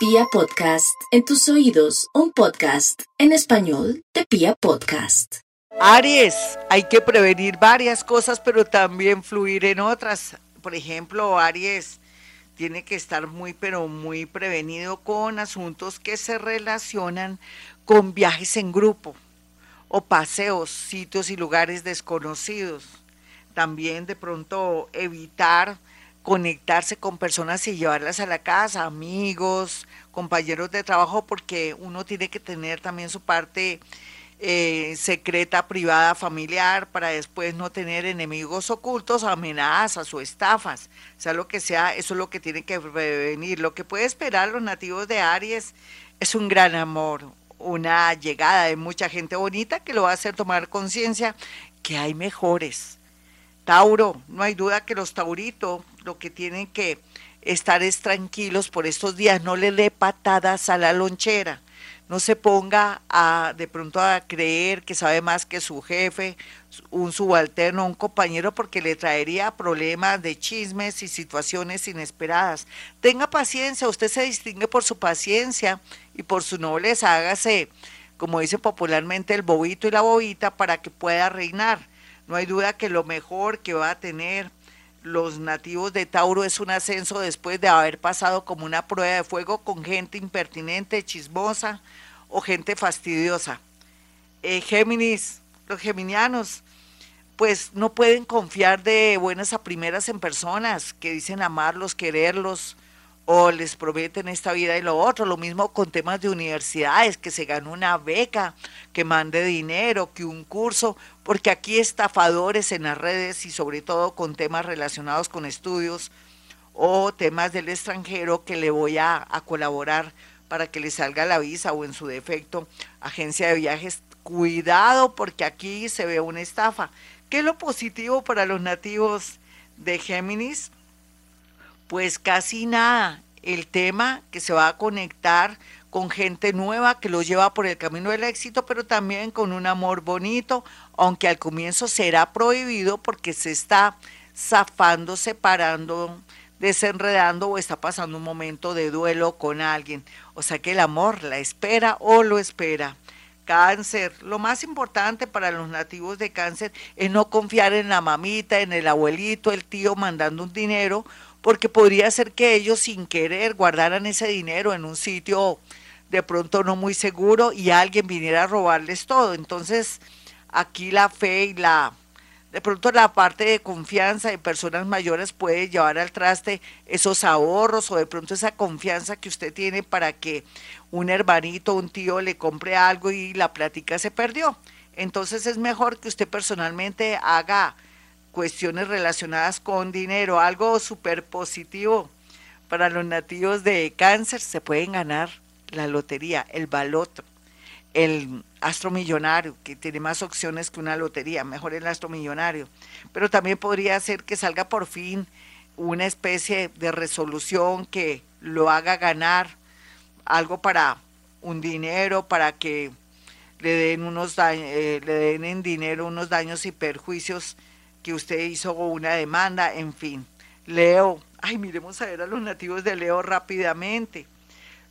Pia Podcast, en tus oídos, un podcast en español de Pia Podcast. Aries, hay que prevenir varias cosas, pero también fluir en otras. Por ejemplo, Aries tiene que estar muy, pero muy prevenido con asuntos que se relacionan con viajes en grupo o paseos, sitios y lugares desconocidos. También de pronto evitar conectarse con personas y llevarlas a la casa, amigos, compañeros de trabajo, porque uno tiene que tener también su parte eh, secreta, privada, familiar, para después no tener enemigos ocultos, amenazas o estafas. Sea lo que sea, eso es lo que tiene que prevenir. Lo que puede esperar los nativos de Aries es un gran amor, una llegada de mucha gente bonita que lo va a hacer tomar conciencia que hay mejores. Tauro, no hay duda que los tauritos lo que tienen que estar es tranquilos por estos días, no le dé patadas a la lonchera, no se ponga a de pronto a creer que sabe más que su jefe, un subalterno, un compañero, porque le traería problemas de chismes y situaciones inesperadas. Tenga paciencia, usted se distingue por su paciencia y por su nobleza, hágase, como dice popularmente, el bobito y la bobita para que pueda reinar. No hay duda que lo mejor que va a tener los nativos de Tauro es un ascenso después de haber pasado como una prueba de fuego con gente impertinente, chismosa o gente fastidiosa. Eh, Géminis, los geminianos, pues no pueden confiar de buenas a primeras en personas que dicen amarlos, quererlos, o les prometen esta vida y lo otro. Lo mismo con temas de universidades, que se gane una beca, que mande dinero, que un curso, porque aquí estafadores en las redes y sobre todo con temas relacionados con estudios o temas del extranjero que le voy a, a colaborar para que le salga la visa o en su defecto agencia de viajes. Cuidado porque aquí se ve una estafa. ¿Qué es lo positivo para los nativos de Géminis? Pues casi nada. El tema que se va a conectar con gente nueva que lo lleva por el camino del éxito, pero también con un amor bonito, aunque al comienzo será prohibido porque se está zafando, separando, desenredando o está pasando un momento de duelo con alguien. O sea que el amor la espera o lo espera. Cáncer, lo más importante para los nativos de cáncer es no confiar en la mamita, en el abuelito, el tío mandando un dinero porque podría ser que ellos sin querer guardaran ese dinero en un sitio de pronto no muy seguro y alguien viniera a robarles todo. Entonces, aquí la fe y la de pronto la parte de confianza de personas mayores puede llevar al traste esos ahorros o de pronto esa confianza que usted tiene para que un hermanito, un tío le compre algo y la plática se perdió. Entonces es mejor que usted personalmente haga cuestiones relacionadas con dinero, algo súper positivo para los nativos de cáncer, se pueden ganar la lotería, el baloto, el astro millonario, que tiene más opciones que una lotería, mejor el astro millonario, pero también podría ser que salga por fin una especie de resolución que lo haga ganar algo para un dinero, para que le den unos eh, le den en dinero unos daños y perjuicios que usted hizo una demanda, en fin. Leo, ay, miremos a ver a los nativos de Leo rápidamente.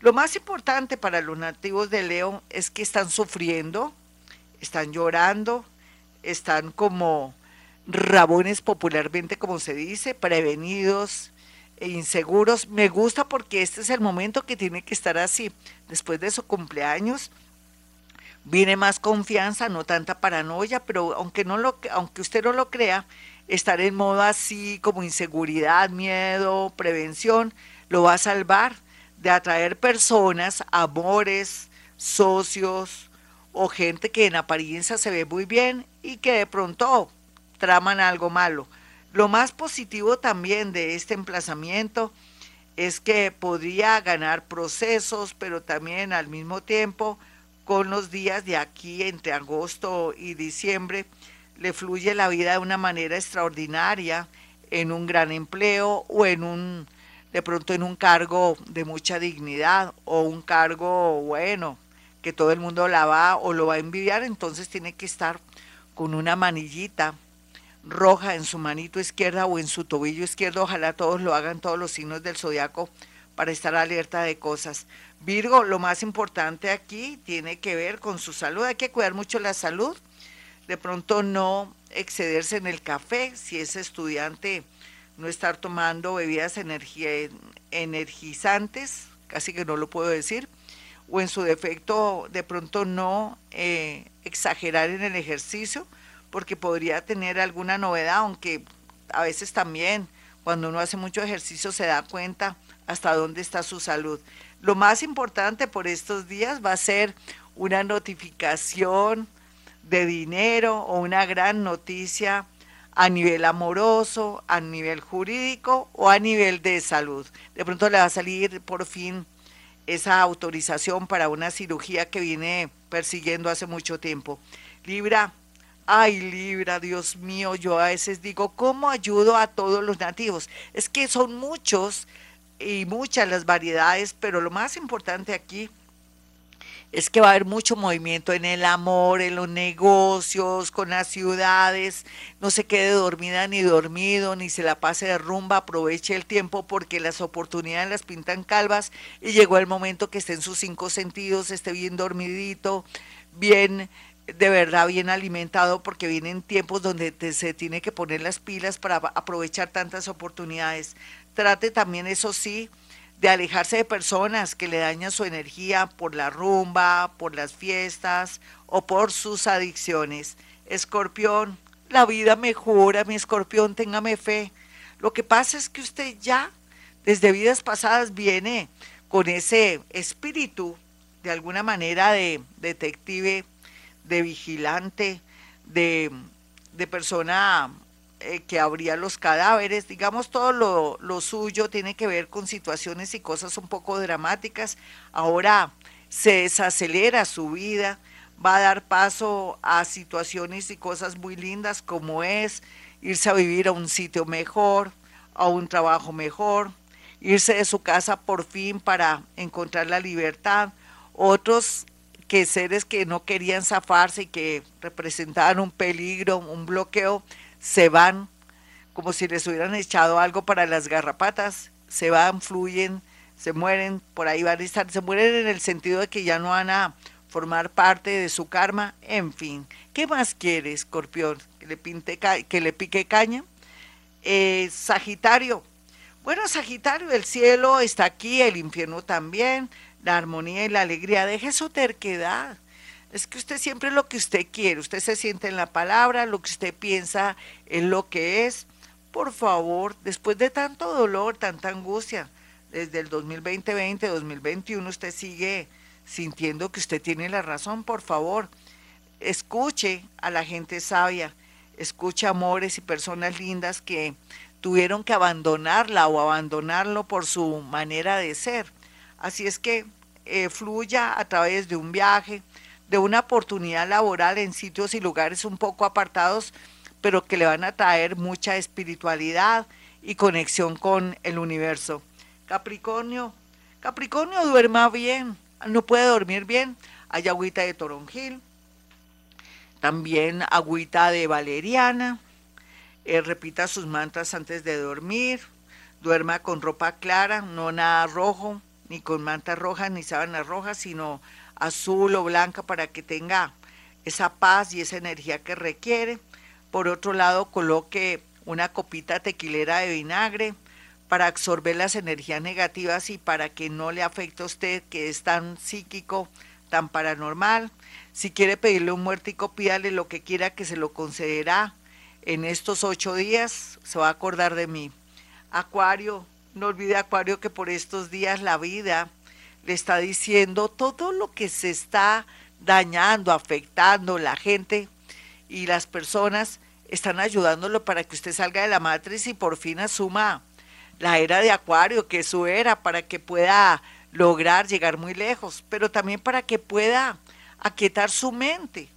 Lo más importante para los nativos de Leo es que están sufriendo, están llorando, están como rabones popularmente, como se dice, prevenidos e inseguros. Me gusta porque este es el momento que tiene que estar así. Después de su cumpleaños, viene más confianza, no tanta paranoia, pero aunque, no lo, aunque usted no lo crea, estar en modo así como inseguridad, miedo, prevención, lo va a salvar de atraer personas, amores, socios o gente que en apariencia se ve muy bien y que de pronto traman algo malo. Lo más positivo también de este emplazamiento es que podría ganar procesos, pero también al mismo tiempo con los días de aquí entre agosto y diciembre, le fluye la vida de una manera extraordinaria en un gran empleo o en un, de pronto en un cargo de mucha dignidad o un cargo bueno, que todo el mundo la va o lo va a envidiar, entonces tiene que estar con una manillita roja en su manito izquierda o en su tobillo izquierdo, ojalá todos lo hagan, todos los signos del zodiaco, para estar alerta de cosas. Virgo, lo más importante aquí tiene que ver con su salud. Hay que cuidar mucho la salud. De pronto no excederse en el café. Si es estudiante, no estar tomando bebidas energizantes, casi que no lo puedo decir. O en su defecto, de pronto no eh, exagerar en el ejercicio, porque podría tener alguna novedad, aunque a veces también cuando uno hace mucho ejercicio se da cuenta hasta dónde está su salud. Lo más importante por estos días va a ser una notificación de dinero o una gran noticia a nivel amoroso, a nivel jurídico o a nivel de salud. De pronto le va a salir por fin esa autorización para una cirugía que viene persiguiendo hace mucho tiempo. Libra, ay Libra, Dios mío, yo a veces digo, ¿cómo ayudo a todos los nativos? Es que son muchos y muchas las variedades, pero lo más importante aquí es que va a haber mucho movimiento en el amor, en los negocios, con las ciudades. No se quede dormida ni dormido, ni se la pase de rumba, aproveche el tiempo porque las oportunidades las pintan calvas y llegó el momento que esté en sus cinco sentidos, esté bien dormidito, bien de verdad bien alimentado porque vienen tiempos donde se tiene que poner las pilas para aprovechar tantas oportunidades. Trate también, eso sí, de alejarse de personas que le dañan su energía por la rumba, por las fiestas o por sus adicciones. Escorpión, la vida mejora, mi escorpión, téngame fe. Lo que pasa es que usted ya, desde vidas pasadas, viene con ese espíritu, de alguna manera, de detective, de vigilante, de, de persona eh, que abría los cadáveres, digamos, todo lo, lo, suyo tiene que ver con situaciones y cosas un poco dramáticas. Ahora se desacelera su vida, va a dar paso a situaciones y cosas muy lindas como es irse a vivir a un sitio mejor, a un trabajo mejor, irse de su casa por fin para encontrar la libertad. Otros que seres que no querían zafarse y que representaban un peligro, un bloqueo, se van como si les hubieran echado algo para las garrapatas, se van, fluyen, se mueren, por ahí van a estar, se mueren en el sentido de que ya no van a formar parte de su karma, en fin. ¿Qué más quiere, escorpión? ¿Que le, pinte que le pique caña? Eh, sagitario. Bueno, Sagitario, el cielo está aquí, el infierno también, la armonía y la alegría. Deje su terquedad. Es que usted siempre es lo que usted quiere, usted se siente en la palabra, lo que usted piensa es lo que es. Por favor, después de tanto dolor, tanta angustia, desde el 2020, 2021, usted sigue sintiendo que usted tiene la razón, por favor, escuche a la gente sabia, escuche amores y personas lindas que tuvieron que abandonarla o abandonarlo por su manera de ser. Así es que eh, fluya a través de un viaje, de una oportunidad laboral en sitios y lugares un poco apartados, pero que le van a traer mucha espiritualidad y conexión con el universo. Capricornio, Capricornio duerma bien, no puede dormir bien, hay agüita de toronjil, también agüita de valeriana, eh, repita sus mantras antes de dormir, duerma con ropa clara, no nada rojo, ni con mantas rojas ni sábanas rojas, sino azul o blanca para que tenga esa paz y esa energía que requiere. Por otro lado, coloque una copita tequilera de vinagre para absorber las energías negativas y para que no le afecte a usted que es tan psíquico, tan paranormal. Si quiere pedirle un muertico, pídale lo que quiera que se lo concederá. En estos ocho días se va a acordar de mí. Acuario, no olvide Acuario que por estos días la vida le está diciendo todo lo que se está dañando, afectando la gente y las personas están ayudándolo para que usted salga de la matriz y por fin asuma la era de Acuario, que es su era, para que pueda lograr llegar muy lejos, pero también para que pueda aquietar su mente.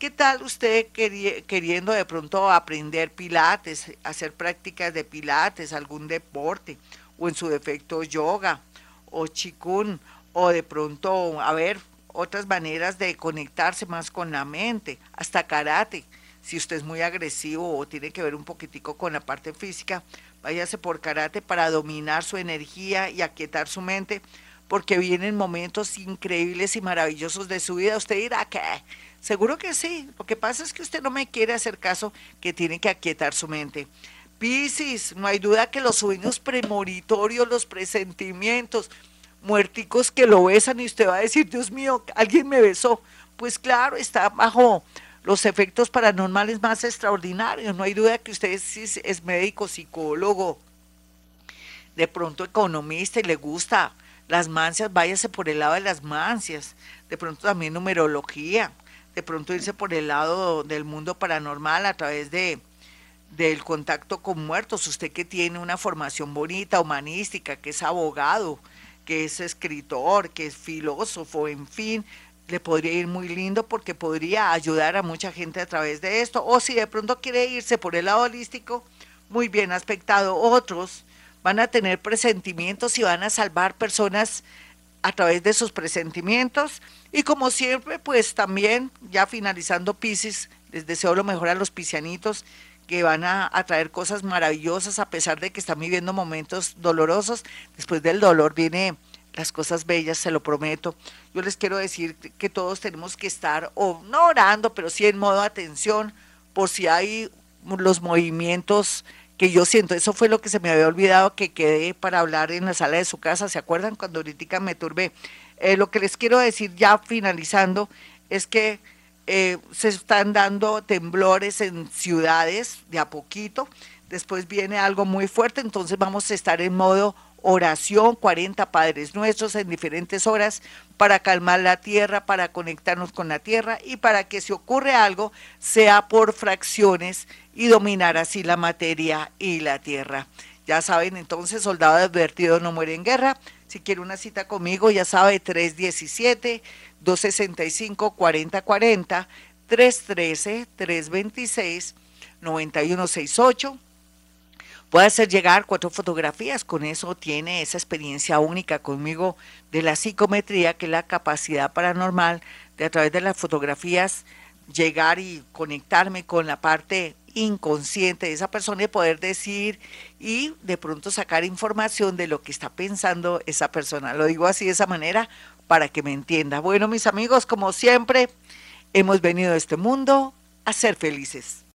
¿Qué tal usted queriendo de pronto aprender pilates, hacer prácticas de pilates, algún deporte, o en su defecto yoga, o chikun, o de pronto, a ver, otras maneras de conectarse más con la mente, hasta karate, si usted es muy agresivo o tiene que ver un poquitico con la parte física, váyase por karate para dominar su energía y aquietar su mente, porque vienen momentos increíbles y maravillosos de su vida. Usted dirá que seguro que sí. Lo que pasa es que usted no me quiere hacer caso que tiene que aquietar su mente. Piscis, no hay duda que los sueños premonitorios, los presentimientos, muerticos que lo besan y usted va a decir, Dios mío, alguien me besó. Pues claro, está bajo los efectos paranormales más extraordinarios. No hay duda que usted es, médico, psicólogo, de pronto economista y le gusta las mancias, váyase por el lado de las mancias. De pronto también numerología. De pronto irse por el lado del mundo paranormal a través de del contacto con muertos. Usted que tiene una formación bonita, humanística, que es abogado, que es escritor, que es filósofo, en fin, le podría ir muy lindo porque podría ayudar a mucha gente a través de esto. O si de pronto quiere irse por el lado holístico, muy bien aspectado. Otros van a tener presentimientos y van a salvar personas a través de sus presentimientos. Y como siempre, pues también, ya finalizando Pisces, les deseo lo mejor a los piscianitos que van a, a, traer cosas maravillosas a pesar de que están viviendo momentos dolorosos. Después del dolor viene las cosas bellas, se lo prometo. Yo les quiero decir que todos tenemos que estar, o no orando, pero sí en modo atención, por si hay los movimientos que yo siento. Eso fue lo que se me había olvidado que quedé para hablar en la sala de su casa. ¿Se acuerdan cuando ahorita me turbé? Eh, lo que les quiero decir ya finalizando es que eh, se están dando temblores en ciudades de a poquito. Después viene algo muy fuerte, entonces vamos a estar en modo oración, 40 Padres Nuestros en diferentes horas para calmar la tierra, para conectarnos con la tierra y para que si ocurre algo sea por fracciones y dominar así la materia y la tierra. Ya saben, entonces, soldado advertido no muere en guerra. Si quiere una cita conmigo, ya sabe, 317-265-4040, 313-326-9168 puede hacer llegar cuatro fotografías. Con eso tiene esa experiencia única conmigo de la psicometría, que es la capacidad paranormal de a través de las fotografías llegar y conectarme con la parte inconsciente de esa persona y poder decir y de pronto sacar información de lo que está pensando esa persona. Lo digo así de esa manera para que me entienda. Bueno, mis amigos, como siempre, hemos venido a este mundo a ser felices.